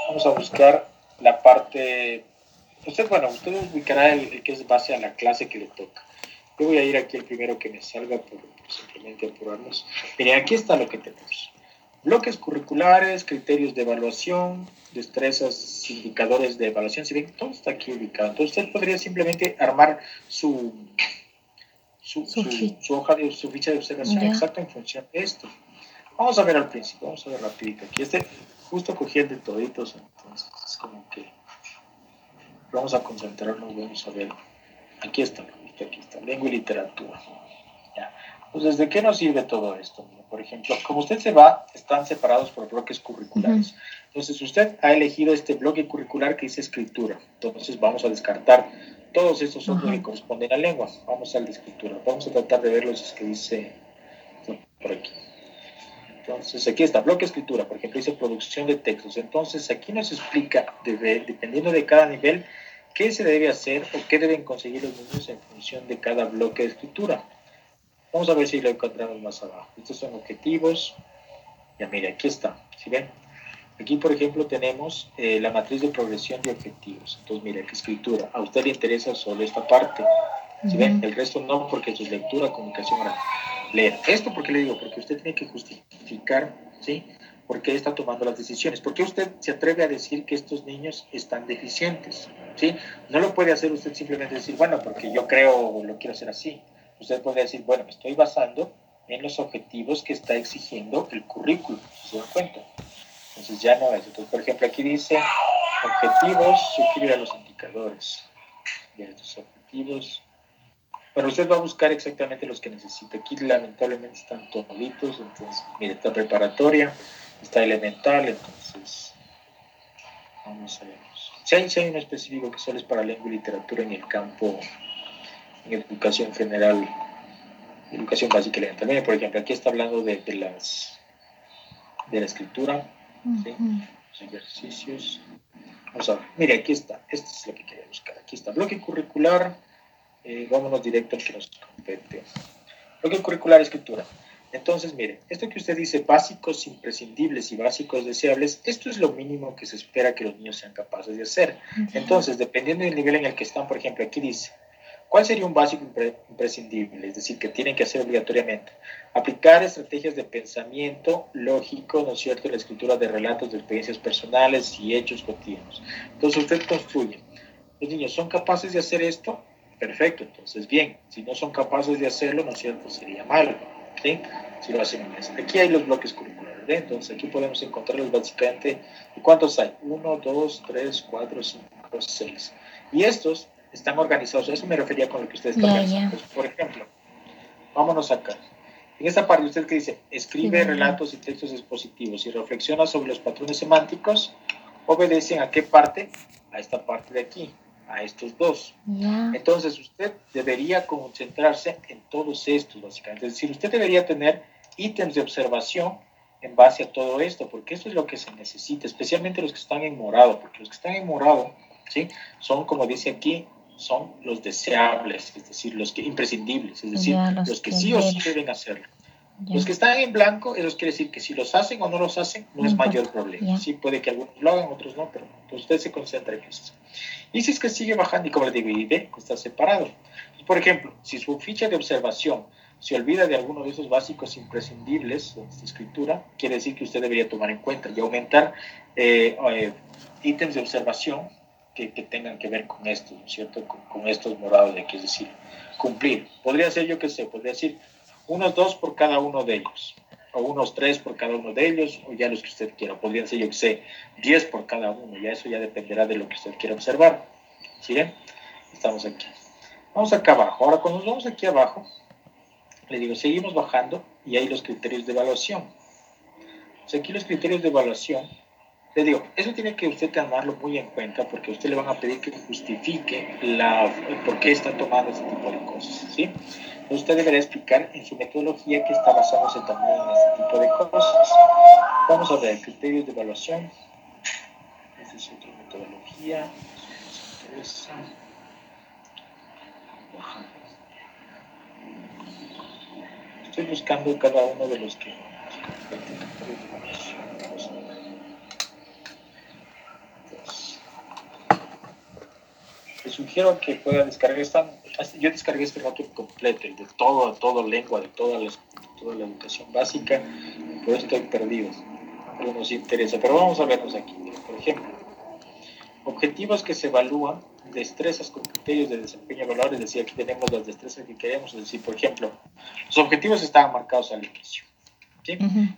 Vamos a buscar la parte. Usted, bueno, usted ubicará el, que es base a la clase que le toca. Yo voy a ir aquí el primero que me salga por, simplemente apurarnos. Miren, aquí está lo que tenemos. Bloques curriculares, criterios de evaluación, destrezas, indicadores de evaluación. Si ven, todo está aquí ubicado. Entonces usted podría simplemente armar su, su, su, hoja de su ficha de observación exacta en función de esto. Vamos a ver al principio, vamos a ver rapidito. Aquí este justo cogí el de toditos, entonces es como que vamos a concentrarnos, vamos a ver. Aquí está, aquí está, lengua y literatura. Ya. Entonces, ¿de qué nos sirve todo esto? Por ejemplo, como usted se va, están separados por bloques curriculares. Entonces, usted ha elegido este bloque curricular que dice escritura. Entonces, vamos a descartar todos estos otros que corresponden a lengua. Vamos al de escritura. Vamos a tratar de ver los que dice por aquí. Entonces, aquí está, bloque escritura, por ejemplo, dice producción de textos. Entonces, aquí nos explica, dependiendo de cada nivel, qué se debe hacer o qué deben conseguir los niños en función de cada bloque de escritura. Vamos a ver si lo encontramos más abajo. Estos son objetivos. Ya mire, aquí está. ¿Sí ven? Aquí, por ejemplo, tenemos eh, la matriz de progresión de objetivos. Entonces, mire, aquí escritura. A usted le interesa solo esta parte. ¿Sí ven? El resto no, porque es lectura, comunicación oral. Leer. ¿Esto por qué le digo? Porque usted tiene que justificar, ¿sí? ¿Por qué está tomando las decisiones? ¿Por qué usted se atreve a decir que estos niños están deficientes? ¿Sí? No lo puede hacer usted simplemente decir, bueno, porque yo creo, lo quiero hacer así. Usted puede decir, bueno, me estoy basando en los objetivos que está exigiendo el currículum, ¿se dan cuenta? Entonces ya no es. Entonces, por ejemplo, aquí dice objetivos, suscribir a los indicadores. Y estos objetivos. Bueno, usted va a buscar exactamente los que necesita. Aquí lamentablemente están toditos, entonces, mire, está preparatoria, está elemental, entonces, vamos a ver. Si hay, si específico que solo es para lengua y literatura en el campo, en educación general, educación básica y elemental. por ejemplo, aquí está hablando de, de las de la escritura, los ejercicios. Vamos a ver, mire, aquí está, esto es lo que quería buscar. Aquí está, bloque curricular, eh, vámonos directo al que nos compete. Bloque curricular, escritura. Entonces, mire, esto que usted dice, básicos imprescindibles y básicos deseables, esto es lo mínimo que se espera que los niños sean capaces de hacer. Entonces, dependiendo del nivel en el que están, por ejemplo, aquí dice, ¿Cuál sería un básico imprescindible? Es decir, que tienen que hacer obligatoriamente. Aplicar estrategias de pensamiento lógico, ¿no es cierto?, la escritura de relatos de experiencias personales y hechos cotidianos. Entonces usted construye. Los niños son capaces de hacer esto, perfecto, entonces bien. Si no son capaces de hacerlo, ¿no es cierto?, sería malo, ¿sí? Si lo hacen en Aquí hay los bloques curriculares, ¿eh? Entonces aquí podemos encontrarlos básicamente. ¿Y cuántos hay? Uno, dos, tres, cuatro, cinco, seis. Y estos están organizados. eso me refería con lo que ustedes están pensando. Por ejemplo, vámonos acá. En esta parte usted que dice, escribe relatos y textos expositivos y reflexiona sobre los patrones semánticos, obedecen a qué parte? A esta parte de aquí, a estos dos. Entonces usted debería concentrarse en todos estos, básicamente. Es decir, usted debería tener ítems de observación en base a todo esto, porque eso es lo que se necesita, especialmente los que están en morado, porque los que están en morado, ¿sí? Son, como dice aquí, son los deseables, es decir, los que imprescindibles, es decir, los, que, sí o sí deben hacerlo. Los que están en blanco, eso quiere decir que si los hacen o no los hacen, no, es mayor problema. Sí, puede que algunos lo hagan, otros no, pero usted se concentra en eso. Y si es que sigue bajando, y como le digo, y ve, está separado. por ejemplo, si su ficha de observación se olvida de alguno de esos básicos imprescindibles de esta escritura, quiere decir que usted debería tomar en cuenta y aumentar eh, eh, ítems de observación que, tengan que ver con esto, ¿no es cierto? Con, estos morados de aquí, es decir, cumplir. Podría ser, yo qué sé, podría decir unos dos por cada uno de ellos, o unos tres por cada uno de ellos, o ya los que usted quiera. Podrían ser, yo qué sé, diez por cada uno, ya eso ya dependerá de lo que usted quiera observar. ¿Sí Estamos aquí. Vamos acá abajo. Ahora, cuando nos vamos aquí abajo, le digo, seguimos bajando y hay los criterios de evaluación. O aquí los criterios de evaluación le digo, eso tiene que usted tomarlo muy en cuenta porque usted le van a pedir que justifique la, por qué está tomando ese tipo de cosas, ¿sí? usted deberá explicar en su metodología que está basándose también en este tipo de cosas. Vamos a ver, criterios de evaluación. Esta es otra metodología. Estoy buscando cada uno de los que le sugiero que pueda descargar esta. Yo descargué este notebook completo, de todo, todo lengua, de toda la, toda la educación básica, por eso estoy perdido. No nos interesa, pero vamos a vernos aquí. Por ejemplo, objetivos que se evalúan, destrezas con criterios de desempeño valores, es decir, aquí tenemos las destrezas que queremos, es decir, por ejemplo, los objetivos estaban marcados al inicio.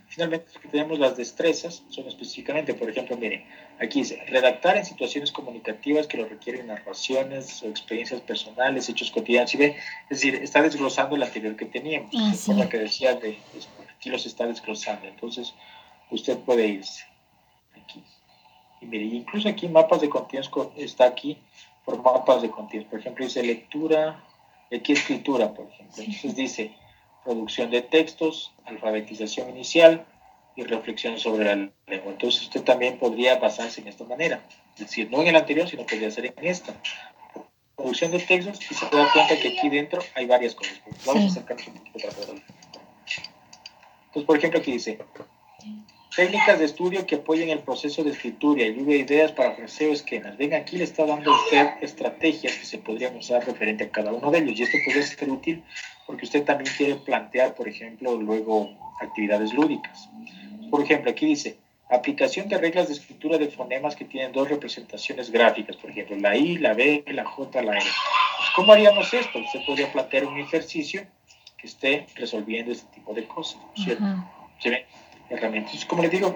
Finalmente, aquí tenemos las destrezas, son específicamente, por ejemplo, miren, aquí dice, redactar en situaciones comunicativas que lo requieren narraciones o experiencias personales, hechos cotidianos, ¿sí? Es decir, está desglosando el anterior que teníamos, ah, por la que decía, de, aquí los está desglosando, entonces usted puede irse aquí. Y mire, incluso aquí mapas de contenidos está aquí por mapas de contenidos, por ejemplo, dice lectura, aquí escritura, por ejemplo, entonces dice producción de textos, alfabetización inicial y reflexión sobre la lengua. Entonces usted también podría basarse en esta manera, es decir, no en el anterior, sino podría ser en esta. Producción de textos y se da cuenta que aquí dentro hay varias cosas. Vamos a acercarnos un poquito para poder. Entonces, por ejemplo, aquí dice, técnicas de estudio que apoyen el proceso de escritura y lluvia de ideas para ofrecer esquemas. Ven, aquí le está dando a usted estrategias que se podrían usar referente a cada uno de ellos y esto puede ser útil porque usted también quiere plantear, por ejemplo, luego actividades lúdicas. Por ejemplo, aquí dice, aplicación de reglas de escritura de fonemas que tienen dos representaciones gráficas, por ejemplo, la I, la B, la J, la R. Pues, ¿Cómo haríamos esto? Usted podría plantear un ejercicio que esté resolviendo este tipo de cosas, ¿cierto? ¿Sí herramientas. Como les digo,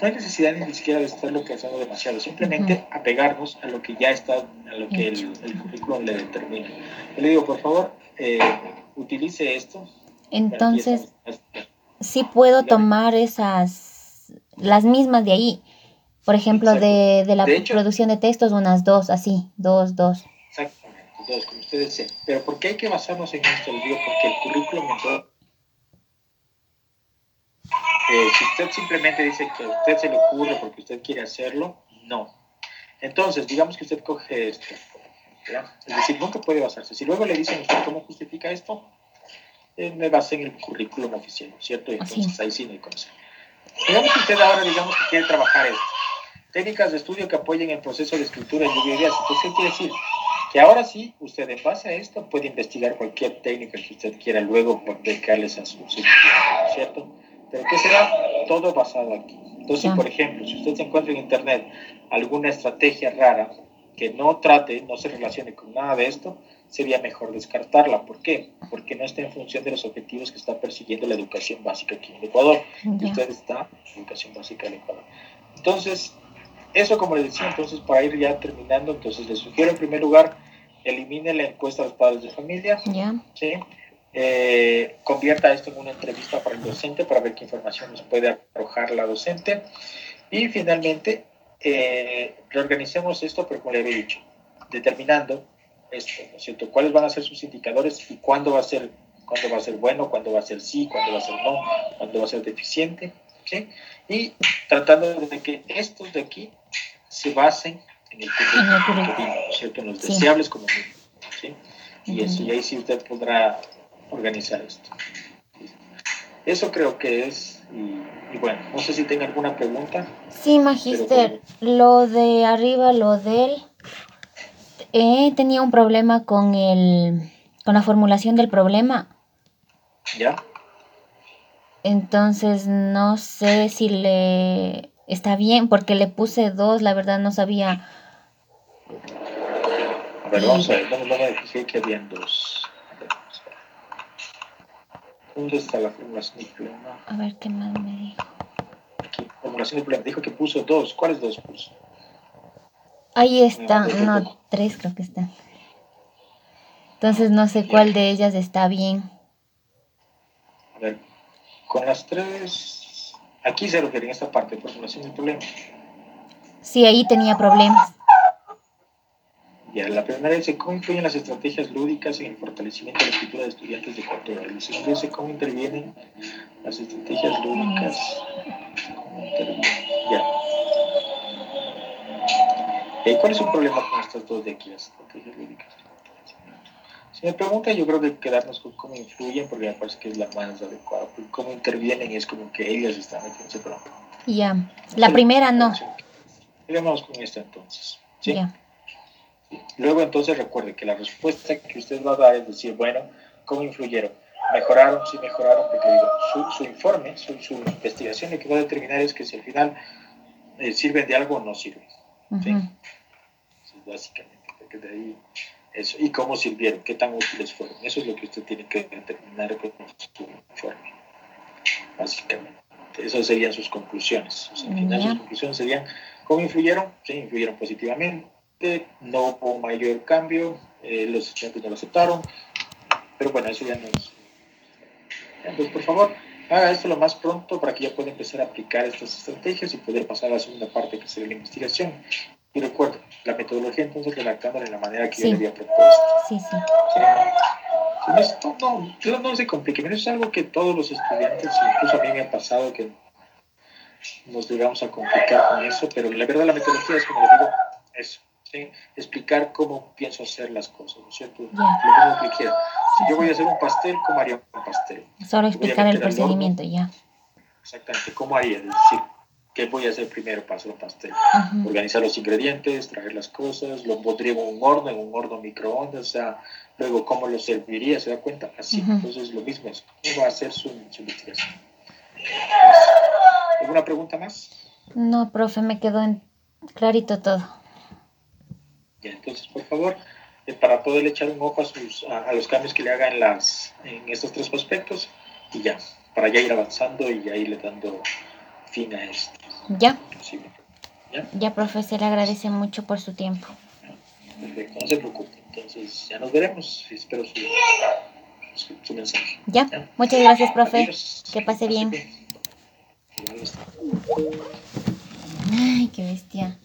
no hay necesidad ni siquiera de estarlo pensando demasiado, simplemente apegarnos a lo que ya está, a lo que el, el currículum le determina. Yo le digo, por favor, eh, utilice esto. Entonces, sí puedo tomar esas, las mismas de ahí. Por ejemplo, de, de, la producción de textos, unas dos, así, dos, dos. Exactamente, dos, como ustedes dicen. Pero ¿por qué hay que basarnos en esto? Les digo, porque el currículum eh, si usted simplemente dice que a usted se le ocurre porque usted quiere hacerlo, no. Entonces, digamos que usted coge esto. Es decir, nunca puede basarse. Si luego le dicen usted cómo justifica esto, eh, me basé en el currículum oficial, ¿cierto? Y entonces ahí sí no hay cosa. Digamos que usted ahora, digamos que quiere trabajar esto. Técnicas de estudio que apoyen el proceso de escritura en lluvia ideas. Entonces, ¿qué quiere decir? Que ahora sí, usted en base a esto puede investigar cualquier técnica que usted quiera luego dedicarles a su ¿cierto? Pero ¿qué será? Todo basado aquí. Entonces, por ejemplo, si usted se encuentra en Internet alguna estrategia rara que no trate, no se relacione con nada de esto, sería mejor descartarla. ¿Por qué? Porque no está en función de los objetivos que está persiguiendo la educación básica aquí en Ecuador. Y usted está en educación básica en Ecuador. Entonces, eso como les decía, entonces para ir ya terminando, entonces les sugiero en primer lugar, elimine la encuesta a los padres de familia. ¿sí? Eh, convierta esto en una entrevista para el docente para ver qué información nos puede arrojar la docente. Y finalmente, eh, reorganicemos esto, pero como le había dicho, determinando esto, ¿no es cierto? ¿Cuáles van a ser sus indicadores y cuándo va a ser, cuándo va a ser bueno, cuándo va a ser sí, cuándo va a ser no, cuándo va a ser deficiente, ¿sí? Y tratando de que estos de aquí se basen en el currículum, ¿no es cierto? En los deseables como ¿sí? Y, eso, y ahí sí usted podrá organizar esto. Eso creo que es, y, bueno, no sé si tenga alguna pregunta. Sí, Magister, lo de arriba, lo del... Eh, tenía un problema con, el, con la formulación del problema. ¿Ya? Entonces no sé si le está bien porque le puse dos, la verdad no sabía. A ver, vamos a ver, dije que habían dos. ¿Dónde está la formulación del problema? A ver qué más me dijo. Aquí, formulación del problema. Dijo que puso dos. ¿Cuáles dos puso? Ahí está, no, tres creo que están. Entonces no sé cuál de ellas está bien. A ver, con las tres, aquí se refiere en esta parte de formulación del problema. Sí, ahí tenía problemas. Ya, la primera dice cómo influyen las estrategias lúdicas en el fortalecimiento de la escritura de estudiantes de control. La segunda dice cómo intervienen las estrategias lúdicas. Ya. ¿Y cuál es el problema con estas dos de aquí, las estrategias lúdicas? Si me pregunta, yo creo que quedarnos con cómo influyen, porque me parece que es la más adecuada. Porque cómo intervienen es como que ellas están metiéndose pero Ya. La primera no. Sigamos con esta entonces. ¿sí? Ya. Luego entonces recuerde que la respuesta que usted va a dar es decir, bueno, ¿cómo influyeron? ¿Mejoraron? Sí, mejoraron, porque digo, su, su informe, su, su, investigación lo que va a determinar es que si al final eh, sirven de algo o no sirven. ¿sí? Ujú. Eso es básicamente, porque de ahí eso. ¿Y cómo sirvieron? ¿Qué tan útiles fueron? Eso es lo que usted tiene que determinar con su informe, básicamente. Esas serían sus conclusiones. O sea, al final sus conclusiones serían, ¿cómo influyeron? Sí, influyeron positivamente, no hubo mayor cambio, eh, los estudiantes no lo aceptaron, pero bueno, eso ya no es. Entonces, por favor, haga esto lo más pronto para que ya pueda empezar a aplicar estas estrategias y poder pasar a la segunda parte que sería la investigación. Y recuerda, la metodología entonces redactándola de la manera que Sí. yo le había propuesto. Sí, sí. ¿sí? Si no, no, no, se complique, eso es algo que todos los estudiantes, incluso a mí me ha pasado que nos llegamos a complicar con eso, pero la verdad la metodología es como les digo, eso, ¿sí? explicar cómo pienso hacer las cosas, ¿no es cierto? Lo mismo que quiera. Si yo voy a hacer un pastel, ¿cómo haría un pastel? Solo explicar el procedimiento, ya. Exactamente, ¿cómo haría? Es decir, ¿qué voy a hacer primero para hacer un pastel? Ujú. Organizar los ingredientes, traer las cosas, lo pondría en un horno, en un horno microondas, o sea, luego cómo lo serviría, ¿se da cuenta? Así, Ujú. entonces lo mismo es, ¿cómo va a hacer su, su investigación? ¿Alguna pregunta más? No, profe, me quedó en clarito todo. Ya, entonces, por favor, eh, para poder echar un ojo a, sus, a, a los cambios que le haga en, las, en estos tres aspectos, y ya, para ya ir avanzando y ya irle dando fin a esto. Ya, ¿sí? ¿Ya? ya, profe, se le agradece mucho por su tiempo. Perfecto, no se preocupe. Entonces, ya nos veremos. Espero su, su, su mensaje. Ya, ¿Ya? muchas gracias, profe. Adiós. Que pase bien. Ay, qué bestia.